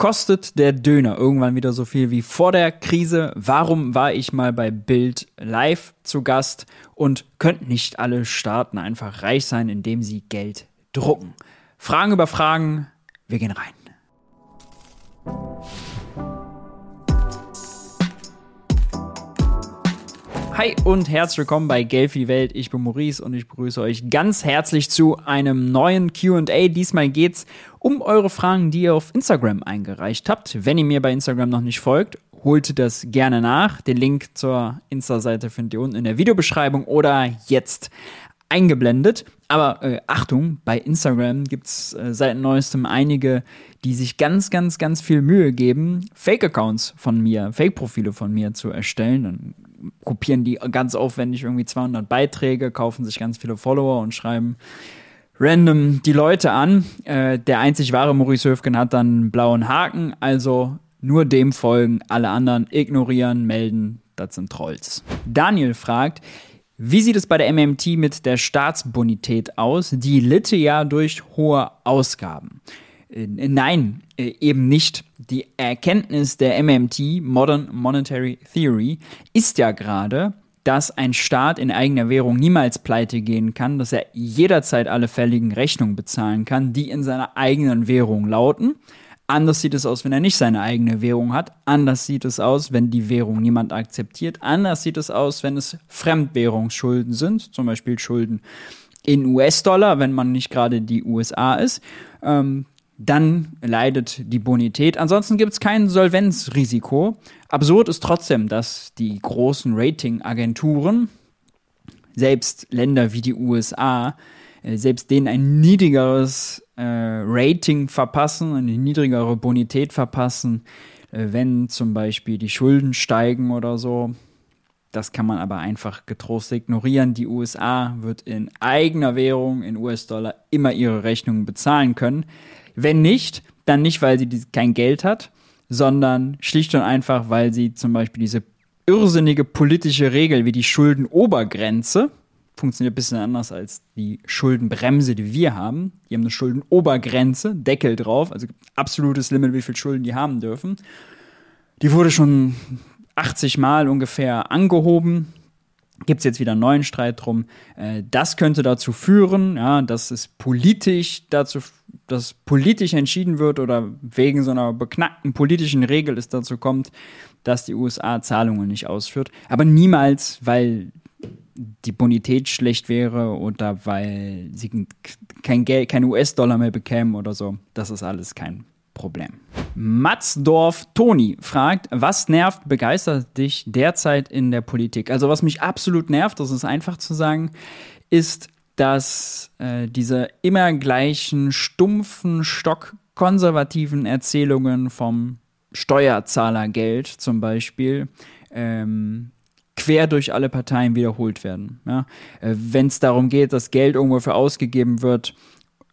Kostet der Döner irgendwann wieder so viel wie vor der Krise? Warum war ich mal bei Bild live zu Gast? Und könnten nicht alle Staaten einfach reich sein, indem sie Geld drucken? Fragen über Fragen, wir gehen rein. Hi und herzlich willkommen bei die Welt. Ich bin Maurice und ich begrüße euch ganz herzlich zu einem neuen QA. Diesmal geht es um eure Fragen, die ihr auf Instagram eingereicht habt. Wenn ihr mir bei Instagram noch nicht folgt, holt das gerne nach. Den Link zur Insta-Seite findet ihr unten in der Videobeschreibung oder jetzt eingeblendet. Aber äh, Achtung, bei Instagram gibt es äh, seit neuestem einige, die sich ganz, ganz, ganz viel Mühe geben, Fake-Accounts von mir, Fake-Profile von mir zu erstellen. Dann kopieren die ganz aufwendig irgendwie 200 Beiträge, kaufen sich ganz viele Follower und schreiben random die Leute an. Äh, der einzig wahre Maurice Höfgen hat dann einen blauen Haken, also nur dem folgen, alle anderen ignorieren, melden, das sind Trolls. Daniel fragt, wie sieht es bei der MMT mit der Staatsbonität aus? Die litte ja durch hohe Ausgaben. Äh, nein, äh, eben nicht. Die Erkenntnis der MMT, Modern Monetary Theory, ist ja gerade, dass ein Staat in eigener Währung niemals pleite gehen kann, dass er jederzeit alle fälligen Rechnungen bezahlen kann, die in seiner eigenen Währung lauten. Anders sieht es aus, wenn er nicht seine eigene Währung hat. Anders sieht es aus, wenn die Währung niemand akzeptiert. Anders sieht es aus, wenn es Fremdwährungsschulden sind, zum Beispiel Schulden in US-Dollar, wenn man nicht gerade die USA ist. Ähm, dann leidet die Bonität. Ansonsten gibt es kein Solvenzrisiko. Absurd ist trotzdem, dass die großen Ratingagenturen, selbst Länder wie die USA, äh, selbst denen ein niedrigeres äh, Rating verpassen, eine niedrigere Bonität verpassen, äh, wenn zum Beispiel die Schulden steigen oder so. Das kann man aber einfach getrost ignorieren. Die USA wird in eigener Währung, in US-Dollar, immer ihre Rechnungen bezahlen können. Wenn nicht, dann nicht, weil sie kein Geld hat, sondern schlicht und einfach, weil sie zum Beispiel diese irrsinnige politische Regel wie die Schuldenobergrenze, funktioniert ein bisschen anders als die Schuldenbremse, die wir haben. Die haben eine Schuldenobergrenze, Deckel drauf, also absolutes Limit, wie viel Schulden die haben dürfen. Die wurde schon 80 Mal ungefähr angehoben gibt es jetzt wieder einen neuen Streit drum. Äh, das könnte dazu führen, ja, dass es politisch dazu, dass politisch entschieden wird oder wegen so einer beknackten politischen Regel es dazu kommt, dass die USA Zahlungen nicht ausführt. Aber niemals, weil die Bonität schlecht wäre oder weil sie kein Geld, kein US-Dollar mehr bekämen oder so. Das ist alles kein Problem. Matzdorf Toni fragt, was nervt, begeistert dich derzeit in der Politik? Also was mich absolut nervt, das ist einfach zu sagen, ist, dass äh, diese immer gleichen stumpfen, stockkonservativen Erzählungen vom Steuerzahlergeld zum Beispiel ähm, quer durch alle Parteien wiederholt werden. Ja? Äh, Wenn es darum geht, dass Geld irgendwo für ausgegeben wird,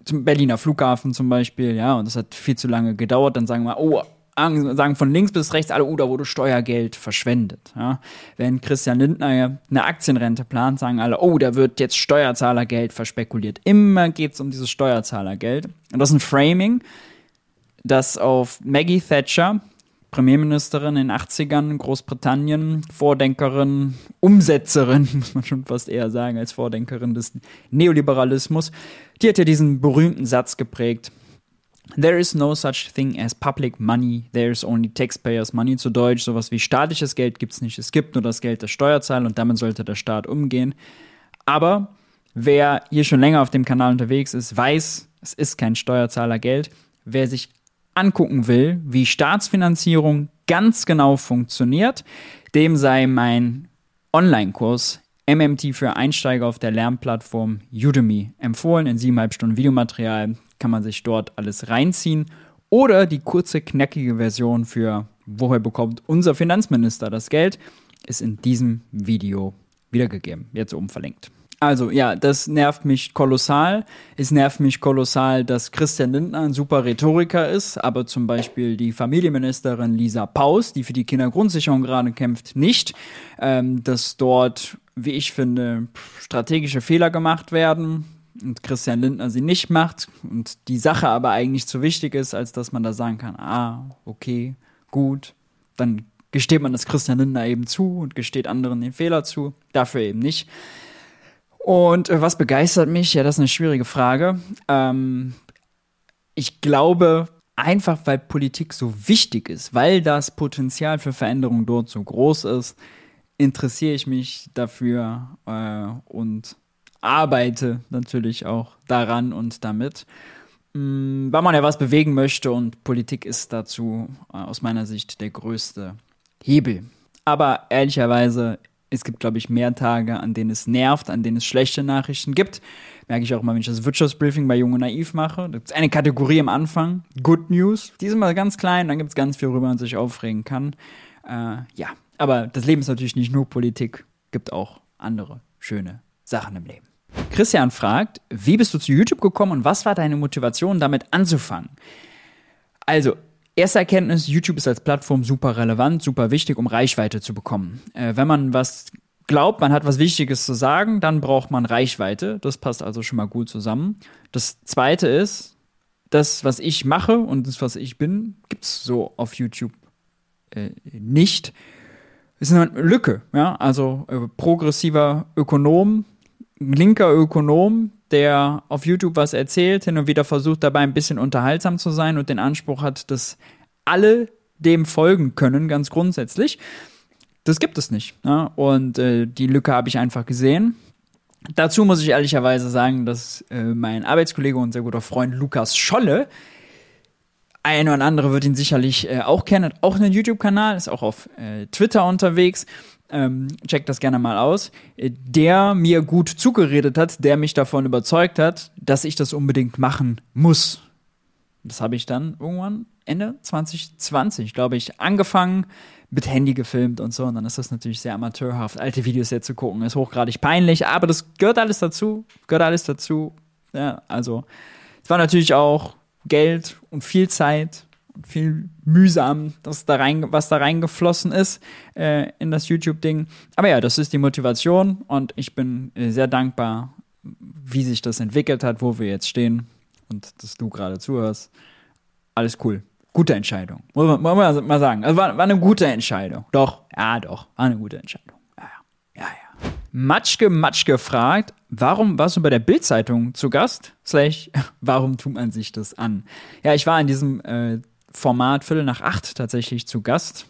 zum Berliner Flughafen zum Beispiel, ja, und das hat viel zu lange gedauert, dann sagen wir, oh, sagen von links bis rechts alle, oh, da wurde Steuergeld verschwendet. Ja. Wenn Christian Lindner eine Aktienrente plant, sagen alle, oh, da wird jetzt Steuerzahlergeld verspekuliert. Immer geht es um dieses Steuerzahlergeld. Und das ist ein Framing, das auf Maggie Thatcher, Premierministerin in den 80ern, Großbritannien, Vordenkerin, Umsetzerin, muss man schon fast eher sagen, als Vordenkerin des Neoliberalismus. Die hat ja diesen berühmten Satz geprägt. There is no such thing as public money, there is only taxpayers money. Zu Deutsch, sowas wie staatliches Geld gibt es nicht. Es gibt nur das Geld der Steuerzahler und damit sollte der Staat umgehen. Aber wer hier schon länger auf dem Kanal unterwegs ist, weiß, es ist kein Steuerzahlergeld. Wer sich angucken will, wie Staatsfinanzierung ganz genau funktioniert, dem sei mein Online-Kurs MMT für Einsteiger auf der Lernplattform Udemy empfohlen. In siebeneinhalb Stunden Videomaterial kann man sich dort alles reinziehen. Oder die kurze, knackige Version für Woher bekommt unser Finanzminister das Geld, ist in diesem Video wiedergegeben. Jetzt oben verlinkt. Also ja, das nervt mich kolossal. Es nervt mich kolossal, dass Christian Lindner ein super Rhetoriker ist, aber zum Beispiel die Familienministerin Lisa Paus, die für die Kindergrundsicherung gerade kämpft, nicht. Ähm, dass dort, wie ich finde, strategische Fehler gemacht werden. Und Christian Lindner sie nicht macht und die Sache aber eigentlich zu wichtig ist, als dass man da sagen kann, ah, okay, gut, dann gesteht man das Christian Lindner eben zu und gesteht anderen den Fehler zu, dafür eben nicht. Und äh, was begeistert mich? Ja, das ist eine schwierige Frage. Ähm, ich glaube, einfach weil Politik so wichtig ist, weil das Potenzial für Veränderung dort so groß ist, interessiere ich mich dafür äh, und arbeite natürlich auch daran und damit, mm, weil man ja was bewegen möchte und Politik ist dazu äh, aus meiner Sicht der größte Hebel. Aber ehrlicherweise, es gibt, glaube ich, mehr Tage, an denen es nervt, an denen es schlechte Nachrichten gibt. Merke ich auch immer, wenn ich das Wirtschaftsbriefing bei Jung Naiv mache. Da gibt es eine Kategorie am Anfang, Good News. Die sind mal ganz klein, dann gibt es ganz viel, worüber man sich aufregen kann. Äh, ja, aber das Leben ist natürlich nicht nur Politik, gibt auch andere schöne Sachen im Leben. Christian fragt, wie bist du zu YouTube gekommen und was war deine Motivation, damit anzufangen? Also, erste Erkenntnis, YouTube ist als Plattform super relevant, super wichtig, um Reichweite zu bekommen. Äh, wenn man was glaubt, man hat was Wichtiges zu sagen, dann braucht man Reichweite. Das passt also schon mal gut zusammen. Das zweite ist, das, was ich mache und das, was ich bin, gibt es so auf YouTube äh, nicht. Es ist eine Lücke, ja. Also äh, progressiver Ökonom, linker Ökonom, der auf YouTube was erzählt, hin und wieder versucht dabei ein bisschen unterhaltsam zu sein und den Anspruch hat, dass alle dem folgen können, ganz grundsätzlich. Das gibt es nicht. Ne? Und äh, die Lücke habe ich einfach gesehen. Dazu muss ich ehrlicherweise sagen, dass äh, mein Arbeitskollege und sehr guter Freund Lukas Scholle, ein oder andere wird ihn sicherlich äh, auch kennen, hat auch einen YouTube-Kanal, ist auch auf äh, Twitter unterwegs. Ähm, checkt das gerne mal aus. Äh, der mir gut zugeredet hat, der mich davon überzeugt hat, dass ich das unbedingt machen muss. Das habe ich dann irgendwann Ende 2020, glaube ich, angefangen mit Handy gefilmt und so. Und dann ist das natürlich sehr amateurhaft, alte Videos jetzt zu gucken. Ist hochgradig peinlich, aber das gehört alles dazu. Gehört alles dazu. Ja, also, es war natürlich auch Geld und viel Zeit und viel mühsam, das da rein, was da reingeflossen ist äh, in das YouTube-Ding. Aber ja, das ist die Motivation und ich bin äh, sehr dankbar, wie sich das entwickelt hat, wo wir jetzt stehen und dass du gerade zuhörst. Alles cool gute Entscheidung. Muss man, muss man mal sagen. Also war, war eine gute Entscheidung. Doch, ja, doch, war eine gute Entscheidung. Ja, ja, ja. Matschke Matschke fragt, warum warst du bei der Bildzeitung zu Gast? Slash, warum tut man sich das an? Ja, ich war in diesem äh, Format Viertel nach acht tatsächlich zu Gast.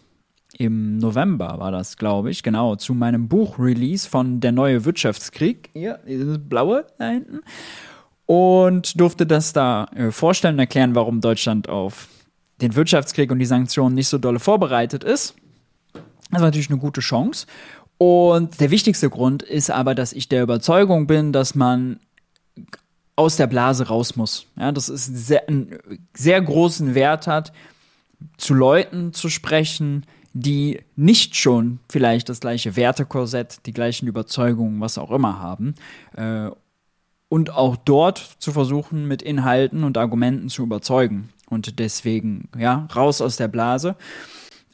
Im November war das, glaube ich, genau, zu meinem Buch-Release von Der neue Wirtschaftskrieg. Hier, dieses blaue da hinten. Und durfte das da äh, vorstellen, erklären, warum Deutschland auf den Wirtschaftskrieg und die Sanktionen nicht so dolle vorbereitet ist. Das war natürlich eine gute Chance. Und der wichtigste Grund ist aber, dass ich der Überzeugung bin, dass man aus der Blase raus muss. Ja, dass es sehr, einen sehr großen Wert hat, zu Leuten zu sprechen, die nicht schon vielleicht das gleiche Wertekorsett, die gleichen Überzeugungen, was auch immer haben. Äh, und auch dort zu versuchen, mit Inhalten und Argumenten zu überzeugen. Und deswegen, ja, raus aus der Blase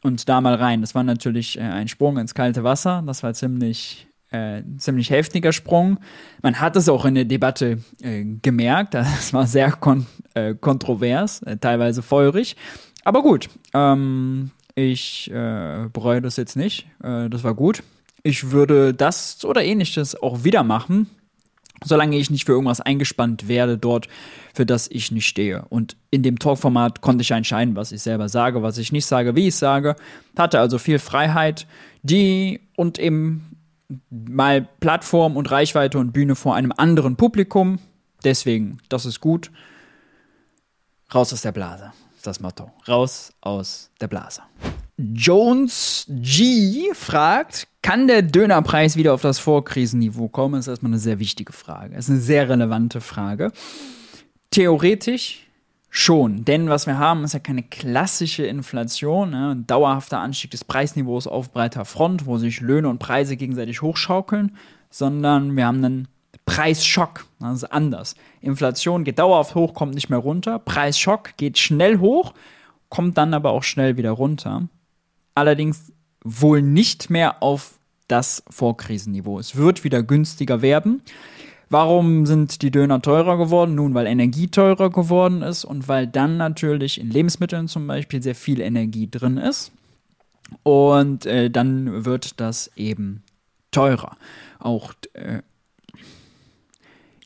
und da mal rein. Das war natürlich äh, ein Sprung ins kalte Wasser. Das war ziemlich, äh, ziemlich heftiger Sprung. Man hat es auch in der Debatte äh, gemerkt. Das war sehr kon äh, kontrovers, äh, teilweise feurig. Aber gut, ähm, ich äh, bereue das jetzt nicht. das war gut. Ich würde das oder ähnliches auch wieder machen solange ich nicht für irgendwas eingespannt werde dort, für das ich nicht stehe. Und in dem Talkformat konnte ich entscheiden, was ich selber sage, was ich nicht sage, wie ich sage. Hatte also viel Freiheit, die und eben mal Plattform und Reichweite und Bühne vor einem anderen Publikum. Deswegen, das ist gut. Raus aus der Blase, das Motto. Raus aus der Blase. Jones G fragt, kann der Dönerpreis wieder auf das Vorkrisenniveau kommen? Das ist erstmal eine sehr wichtige Frage. Das ist eine sehr relevante Frage. Theoretisch schon, denn was wir haben, ist ja keine klassische Inflation, ne? ein dauerhafter Anstieg des Preisniveaus auf breiter Front, wo sich Löhne und Preise gegenseitig hochschaukeln, sondern wir haben einen Preisschock. Das ist anders. Inflation geht dauerhaft hoch, kommt nicht mehr runter. Preisschock geht schnell hoch, kommt dann aber auch schnell wieder runter allerdings wohl nicht mehr auf das Vorkrisenniveau. Es wird wieder günstiger werden, Warum sind die Döner teurer geworden? Nun, weil Energie teurer geworden ist und weil dann natürlich in Lebensmitteln zum Beispiel sehr viel Energie drin ist. Und äh, dann wird das eben teurer. Auch äh,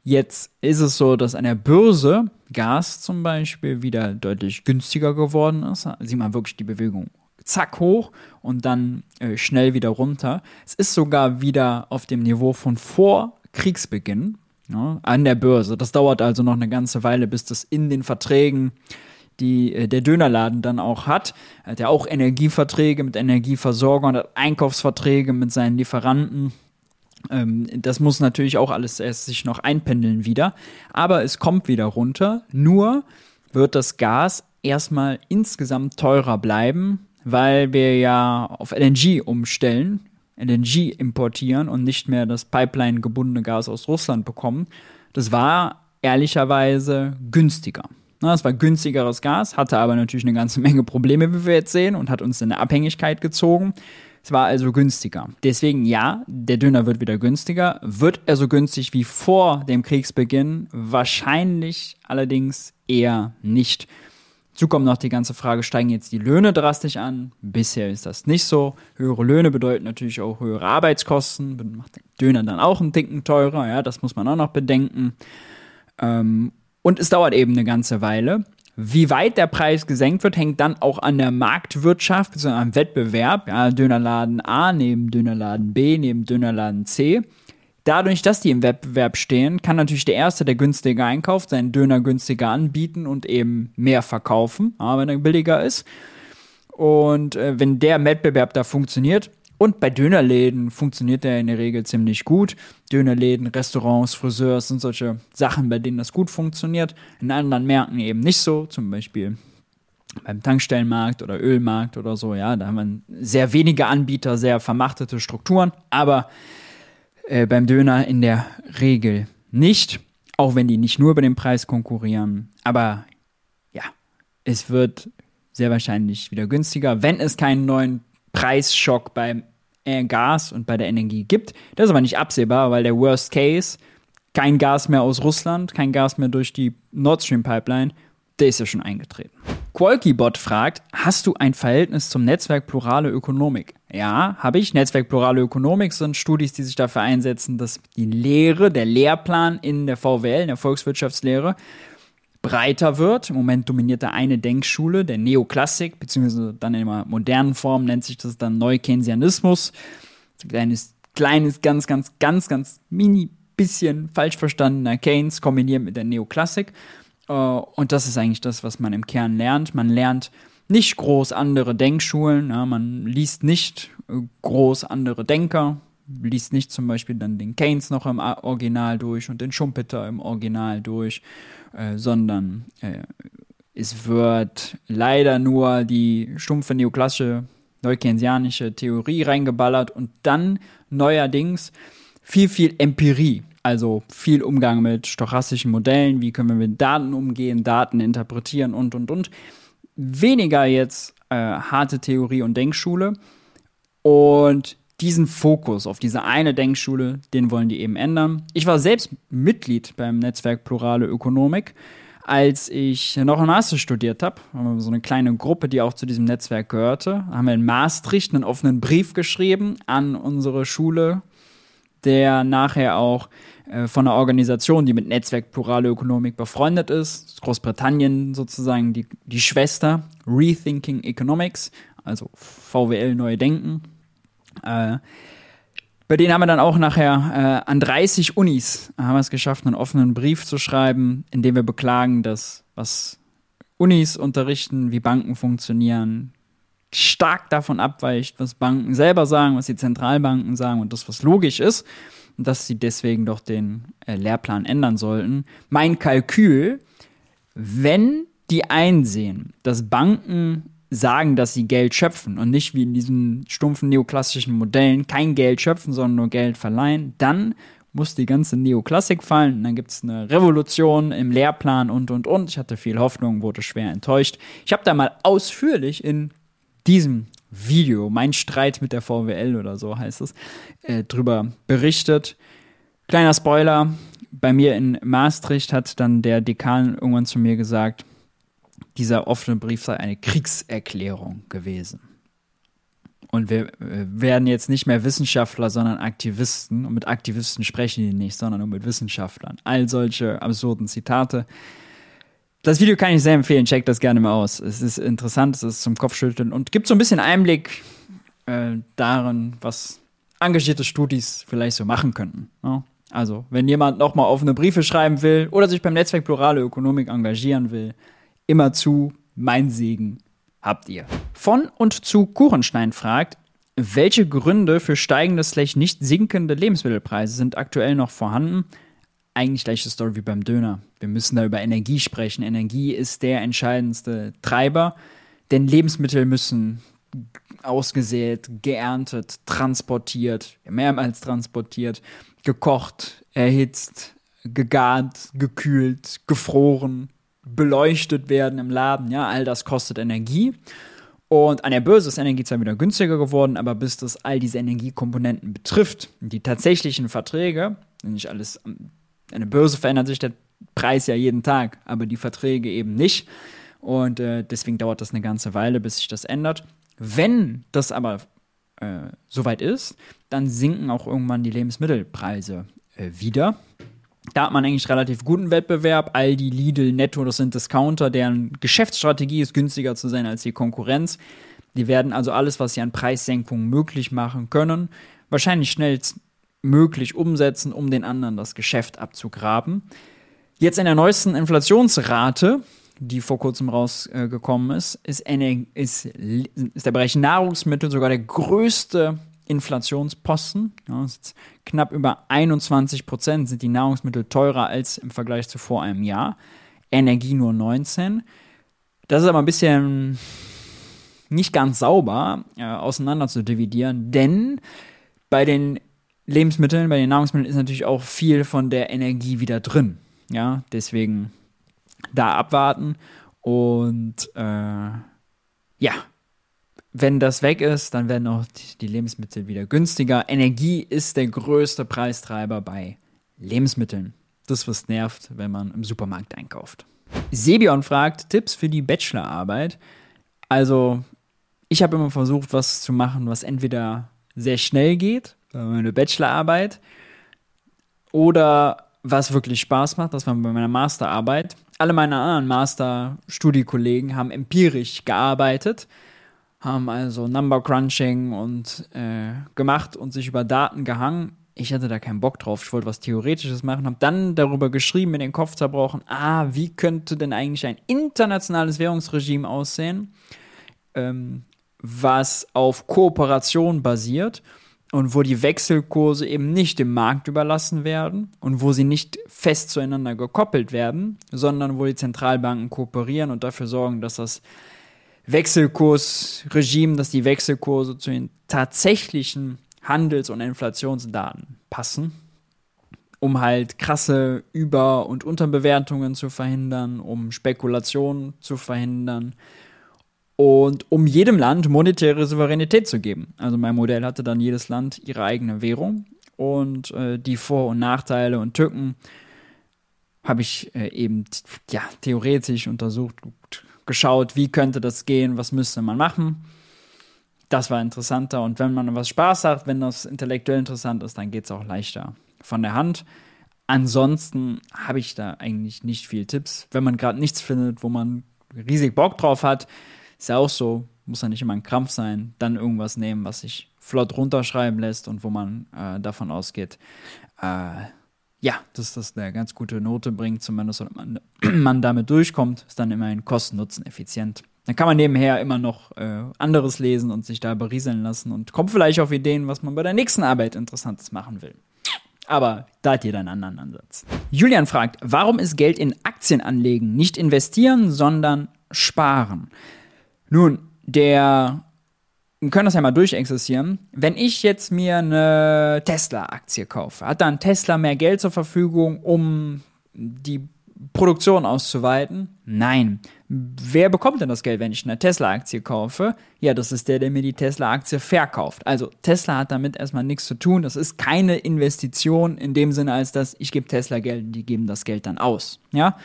jetzt ist es so, dass an der Börse Gas zum Beispiel wieder deutlich günstiger geworden ist. Sieht man wirklich die Bewegung zack hoch und dann äh, schnell wieder runter. Es ist sogar wieder auf dem Niveau von vor Kriegsbeginn ne, an der Börse. Das dauert also noch eine ganze Weile, bis das in den Verträgen die äh, der Dönerladen dann auch hat. Er hat ja auch Energieverträge mit Energieversorgern, hat Einkaufsverträge mit seinen Lieferanten. Ähm, das muss natürlich auch alles erst sich noch einpendeln wieder. Aber es kommt wieder runter. Nur wird das Gas erstmal insgesamt teurer bleiben, weil wir ja auf LNG umstellen, LNG importieren und nicht mehr das Pipeline gebundene Gas aus Russland bekommen. Das war ehrlicherweise günstiger. Es war günstigeres Gas, hatte aber natürlich eine ganze Menge Probleme, wie wir jetzt sehen, und hat uns in eine Abhängigkeit gezogen. Es war also günstiger. Deswegen ja, der Döner wird wieder günstiger. Wird er so günstig wie vor dem Kriegsbeginn? Wahrscheinlich allerdings eher nicht. Dazu kommt noch die ganze Frage, steigen jetzt die Löhne drastisch an? Bisher ist das nicht so. Höhere Löhne bedeuten natürlich auch höhere Arbeitskosten, macht den Döner dann auch einen Ticken teurer, ja, das muss man auch noch bedenken. Ähm, und es dauert eben eine ganze Weile. Wie weit der Preis gesenkt wird, hängt dann auch an der Marktwirtschaft, bzw. am Wettbewerb. Ja, Dönerladen A neben Dönerladen B neben Dönerladen C. Dadurch, dass die im Wettbewerb stehen, kann natürlich der Erste, der günstiger einkauft, seinen Döner günstiger anbieten und eben mehr verkaufen, wenn er billiger ist. Und äh, wenn der Wettbewerb da funktioniert, und bei Dönerläden funktioniert der in der Regel ziemlich gut. Dönerläden, Restaurants, Friseurs sind solche Sachen, bei denen das gut funktioniert. In anderen Märkten eben nicht so, zum Beispiel beim Tankstellenmarkt oder Ölmarkt oder so. Ja, da haben wir sehr wenige Anbieter, sehr vermachtete Strukturen. Aber äh, beim Döner in der Regel nicht, auch wenn die nicht nur über den Preis konkurrieren. Aber ja, es wird sehr wahrscheinlich wieder günstiger, wenn es keinen neuen Preisschock beim Gas und bei der Energie gibt. Das ist aber nicht absehbar, weil der Worst Case, kein Gas mehr aus Russland, kein Gas mehr durch die Nord Stream Pipeline, der ist ja schon eingetreten. Qualkybot fragt, hast du ein Verhältnis zum Netzwerk Plurale Ökonomik? Ja, habe ich. Netzwerk Plurale Ökonomik sind Studis, die sich dafür einsetzen, dass die Lehre, der Lehrplan in der VWL, in der Volkswirtschaftslehre, breiter wird. Im Moment dominiert da eine Denkschule, der Neoklassik, beziehungsweise dann in einer modernen Form nennt sich das dann Neukeynesianismus. Ein kleines, kleines, ganz, ganz, ganz, ganz mini bisschen falsch verstandener Keynes kombiniert mit der Neoklassik. Äh, und das ist eigentlich das, was man im Kern lernt. Man lernt nicht groß andere Denkschulen, ja, man liest nicht äh, groß andere Denker, liest nicht zum Beispiel dann den Keynes noch im Original durch und den Schumpeter im Original durch, äh, sondern äh, es wird leider nur die stumpfe neoklassische neukeynesianische Theorie reingeballert und dann neuerdings viel, viel Empirie. Also viel Umgang mit stochastischen Modellen, wie können wir mit Daten umgehen, Daten interpretieren und, und, und. Weniger jetzt äh, harte Theorie und Denkschule. Und diesen Fokus auf diese eine Denkschule, den wollen die eben ändern. Ich war selbst Mitglied beim Netzwerk Plurale Ökonomik, als ich noch in Master studiert habe. Haben wir so eine kleine Gruppe, die auch zu diesem Netzwerk gehörte. Haben wir in Maastricht einen offenen Brief geschrieben an unsere Schule, der nachher auch äh, von einer Organisation, die mit Netzwerk Plurale Ökonomik befreundet ist, Großbritannien sozusagen die, die Schwester, Rethinking Economics, also VWL Neu Denken. Äh, bei denen haben wir dann auch nachher äh, an 30 Unis haben wir es geschafft, einen offenen Brief zu schreiben, in dem wir beklagen, dass was Unis unterrichten, wie Banken funktionieren, stark davon abweicht, was Banken selber sagen, was die Zentralbanken sagen und das, was logisch ist dass sie deswegen doch den äh, Lehrplan ändern sollten. Mein Kalkül, wenn die einsehen, dass Banken sagen, dass sie Geld schöpfen und nicht wie in diesen stumpfen neoklassischen Modellen kein Geld schöpfen, sondern nur Geld verleihen, dann muss die ganze Neoklassik fallen und dann gibt es eine Revolution im Lehrplan und und und. Ich hatte viel Hoffnung, wurde schwer enttäuscht. Ich habe da mal ausführlich in diesem Video, mein Streit mit der VWL oder so heißt es, äh, drüber berichtet. Kleiner Spoiler, bei mir in Maastricht hat dann der Dekan irgendwann zu mir gesagt, dieser offene Brief sei eine Kriegserklärung gewesen. Und wir werden jetzt nicht mehr Wissenschaftler, sondern Aktivisten. Und mit Aktivisten sprechen die nicht, sondern nur mit Wissenschaftlern. All solche absurden Zitate. Das Video kann ich sehr empfehlen, checkt das gerne mal aus. Es ist interessant, es ist zum Kopfschütteln und gibt so ein bisschen Einblick äh, darin, was engagierte Studis vielleicht so machen könnten. Ja? Also, wenn jemand nochmal offene Briefe schreiben will oder sich beim Netzwerk Plurale Ökonomik engagieren will, immer zu, mein Segen habt ihr. Von und zu Kuchenstein fragt, welche Gründe für steigende, slash nicht sinkende Lebensmittelpreise sind aktuell noch vorhanden? Eigentlich gleiche Story wie beim Döner. Wir müssen da über Energie sprechen. Energie ist der entscheidendste Treiber, denn Lebensmittel müssen ausgesät, geerntet, transportiert, mehrmals transportiert, gekocht, erhitzt, gegart, gekühlt, gefroren, beleuchtet werden im Laden. Ja, all das kostet Energie. Und an der Börse ist Energie zwar wieder günstiger geworden, aber bis das all diese Energiekomponenten betrifft, die tatsächlichen Verträge, nicht alles, an der Börse verändert sich der Preis ja jeden Tag, aber die Verträge eben nicht. Und äh, deswegen dauert das eine ganze Weile, bis sich das ändert. Wenn das aber äh, soweit ist, dann sinken auch irgendwann die Lebensmittelpreise äh, wieder. Da hat man eigentlich relativ guten Wettbewerb. Aldi, Lidl, Netto, das sind Discounter, deren Geschäftsstrategie ist günstiger zu sein als die Konkurrenz. Die werden also alles, was sie an Preissenkungen möglich machen können, wahrscheinlich schnellstmöglich umsetzen, um den anderen das Geschäft abzugraben. Jetzt in der neuesten Inflationsrate, die vor kurzem rausgekommen ist, ist, ist, ist der Bereich Nahrungsmittel sogar der größte Inflationsposten. Ja, knapp über 21 Prozent sind die Nahrungsmittel teurer als im Vergleich zu vor einem Jahr. Energie nur 19. Das ist aber ein bisschen nicht ganz sauber äh, auseinander zu dividieren, denn bei den Lebensmitteln, bei den Nahrungsmitteln ist natürlich auch viel von der Energie wieder drin. Ja, deswegen da abwarten und äh, ja, wenn das weg ist, dann werden auch die Lebensmittel wieder günstiger. Energie ist der größte Preistreiber bei Lebensmitteln. Das, was nervt, wenn man im Supermarkt einkauft. Sebion fragt Tipps für die Bachelorarbeit. Also, ich habe immer versucht, was zu machen, was entweder sehr schnell geht, meine Bachelorarbeit, oder was wirklich Spaß macht. Das war bei meiner Masterarbeit. Alle meine anderen Master-Studiekollegen haben empirisch gearbeitet haben also Number Crunching und äh, gemacht und sich über Daten gehangen. Ich hatte da keinen Bock drauf. Ich wollte was Theoretisches machen, habe dann darüber geschrieben, mir den Kopf zerbrochen. Ah, wie könnte denn eigentlich ein internationales Währungsregime aussehen, ähm, was auf Kooperation basiert und wo die Wechselkurse eben nicht dem Markt überlassen werden und wo sie nicht fest zueinander gekoppelt werden, sondern wo die Zentralbanken kooperieren und dafür sorgen, dass das Wechselkursregime, dass die Wechselkurse zu den tatsächlichen Handels- und Inflationsdaten passen, um halt krasse Über- und Unterbewertungen zu verhindern, um Spekulationen zu verhindern und um jedem Land monetäre Souveränität zu geben. Also mein Modell hatte dann jedes Land ihre eigene Währung und äh, die Vor- und Nachteile und Tücken habe ich äh, eben ja theoretisch untersucht, geschaut, wie könnte das gehen, was müsste man machen. Das war interessanter und wenn man was Spaß hat, wenn das intellektuell interessant ist, dann geht es auch leichter von der Hand. Ansonsten habe ich da eigentlich nicht viel Tipps. Wenn man gerade nichts findet, wo man riesig Bock drauf hat, ist ja auch so, muss ja nicht immer ein Krampf sein, dann irgendwas nehmen, was sich flott runterschreiben lässt und wo man äh, davon ausgeht, äh, ja, dass das eine ganz gute Note bringt, zumindest wenn man, man damit durchkommt, ist dann immerhin Kosten-Nutzen effizient. Dann kann man nebenher immer noch äh, anderes lesen und sich da berieseln lassen und kommt vielleicht auf Ideen, was man bei der nächsten Arbeit Interessantes machen will. Aber da hat jeder einen anderen Ansatz. Julian fragt, warum ist Geld in Aktien anlegen? Nicht investieren, sondern sparen. Nun, der wir können das ja mal durchexerzieren. Wenn ich jetzt mir eine Tesla-Aktie kaufe, hat dann Tesla mehr Geld zur Verfügung, um die Produktion auszuweiten? Nein. Wer bekommt denn das Geld, wenn ich eine Tesla-Aktie kaufe? Ja, das ist der, der mir die Tesla-Aktie verkauft. Also Tesla hat damit erstmal nichts zu tun. Das ist keine Investition in dem Sinne, als dass ich gebe Tesla Geld und die geben das Geld dann aus. Ja,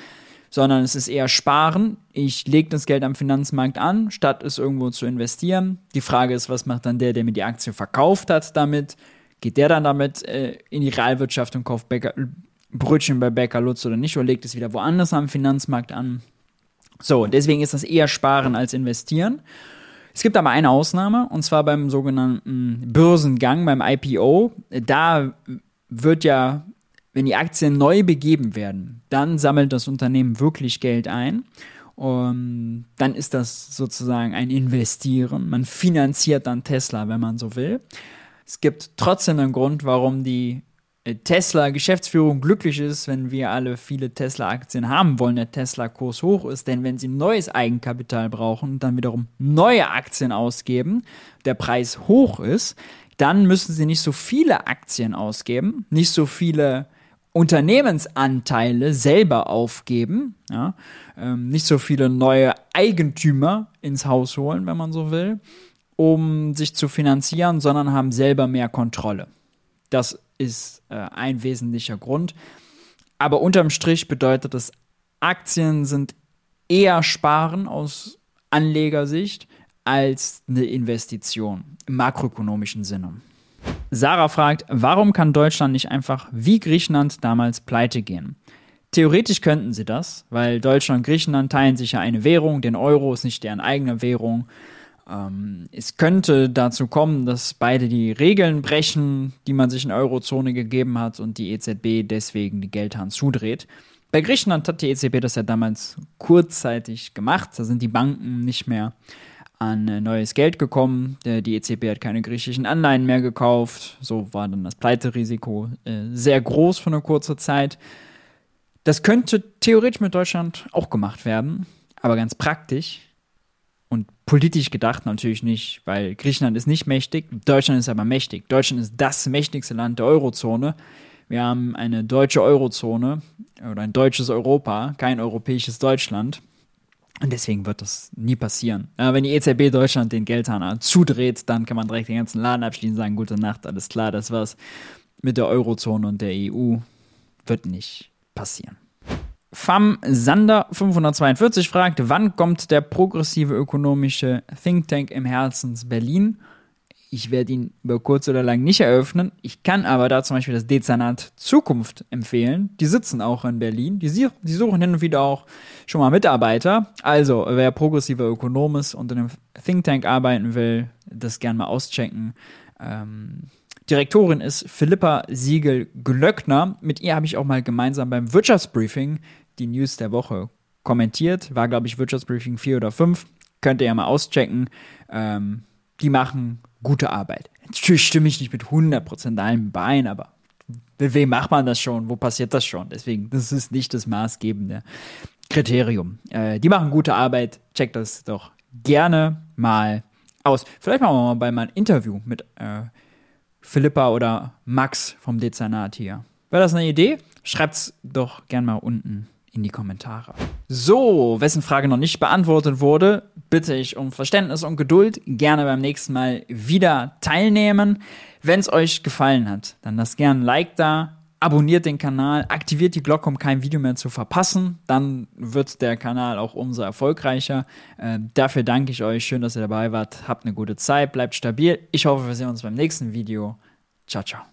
sondern es ist eher Sparen. Ich lege das Geld am Finanzmarkt an, statt es irgendwo zu investieren. Die Frage ist, was macht dann der, der mir die Aktie verkauft hat damit? Geht der dann damit äh, in die Realwirtschaft und kauft Bäcker, Brötchen bei Bäcker Lutz oder nicht oder legt es wieder woanders am Finanzmarkt an? So, deswegen ist das eher Sparen als Investieren. Es gibt aber eine Ausnahme, und zwar beim sogenannten Börsengang, beim IPO. Da wird ja, wenn die Aktien neu begeben werden, dann sammelt das Unternehmen wirklich Geld ein. Und dann ist das sozusagen ein Investieren. Man finanziert dann Tesla, wenn man so will. Es gibt trotzdem einen Grund, warum die Tesla-Geschäftsführung glücklich ist, wenn wir alle viele Tesla-Aktien haben wollen, der Tesla-Kurs hoch ist. Denn wenn sie neues Eigenkapital brauchen und dann wiederum neue Aktien ausgeben, der Preis hoch ist, dann müssen sie nicht so viele Aktien ausgeben, nicht so viele Unternehmensanteile selber aufgeben, ja, ähm, nicht so viele neue Eigentümer ins Haus holen, wenn man so will, um sich zu finanzieren, sondern haben selber mehr Kontrolle. Das ist äh, ein wesentlicher Grund. Aber unterm Strich bedeutet es, Aktien sind eher Sparen aus Anlegersicht als eine Investition im makroökonomischen Sinne. Sarah fragt, warum kann Deutschland nicht einfach wie Griechenland damals pleite gehen? Theoretisch könnten sie das, weil Deutschland und Griechenland teilen sich ja eine Währung, den Euro ist nicht deren eigene Währung. Ähm, es könnte dazu kommen, dass beide die Regeln brechen, die man sich in der Eurozone gegeben hat und die EZB deswegen die Geldhahn zudreht. Bei Griechenland hat die EZB das ja damals kurzzeitig gemacht. Da sind die Banken nicht mehr an äh, neues Geld gekommen. Die EZB hat keine griechischen Anleihen mehr gekauft. So war dann das Pleiterisiko äh, sehr groß für eine kurze Zeit. Das könnte theoretisch mit Deutschland auch gemacht werden, aber ganz praktisch und politisch gedacht natürlich nicht, weil Griechenland ist nicht mächtig, Deutschland ist aber mächtig. Deutschland ist das mächtigste Land der Eurozone. Wir haben eine deutsche Eurozone oder ein deutsches Europa, kein europäisches Deutschland. Und deswegen wird das nie passieren. Aber wenn die EZB Deutschland den Geldhahn zudreht, dann kann man direkt den ganzen Laden abschließen und sagen, gute Nacht, alles klar, das war's mit der Eurozone und der EU. Wird nicht passieren. Fam Sander 542 fragt, wann kommt der progressive ökonomische Think Tank im Herzens Berlin? Ich werde ihn über kurz oder lang nicht eröffnen. Ich kann aber da zum Beispiel das Dezernat Zukunft empfehlen. Die sitzen auch in Berlin. Die, die suchen hin und wieder auch schon mal Mitarbeiter. Also, wer progressiver Ökonom ist und in einem Think Tank arbeiten will, das gerne mal auschecken. Ähm, Direktorin ist Philippa Siegel-Glöckner. Mit ihr habe ich auch mal gemeinsam beim Wirtschaftsbriefing die News der Woche kommentiert. War, glaube ich, Wirtschaftsbriefing 4 oder 5. Könnt ihr ja mal auschecken. Ähm, die machen gute Arbeit. Natürlich stimme ich nicht mit 100% allem Bein, aber mit wem macht man das schon? Wo passiert das schon? Deswegen, das ist nicht das maßgebende Kriterium. Äh, die machen gute Arbeit. Checkt das doch gerne mal aus. Vielleicht machen wir mal bei meinem Interview mit äh, Philippa oder Max vom Dezernat hier. Wäre das eine Idee? Schreibt's doch gerne mal unten in die Kommentare. So, wessen Frage noch nicht beantwortet wurde, bitte ich um Verständnis und Geduld. Gerne beim nächsten Mal wieder teilnehmen. Wenn es euch gefallen hat, dann lasst gerne ein Like da, abonniert den Kanal, aktiviert die Glocke, um kein Video mehr zu verpassen. Dann wird der Kanal auch umso erfolgreicher. Äh, dafür danke ich euch. Schön, dass ihr dabei wart. Habt eine gute Zeit, bleibt stabil. Ich hoffe, wir sehen uns beim nächsten Video. Ciao, ciao.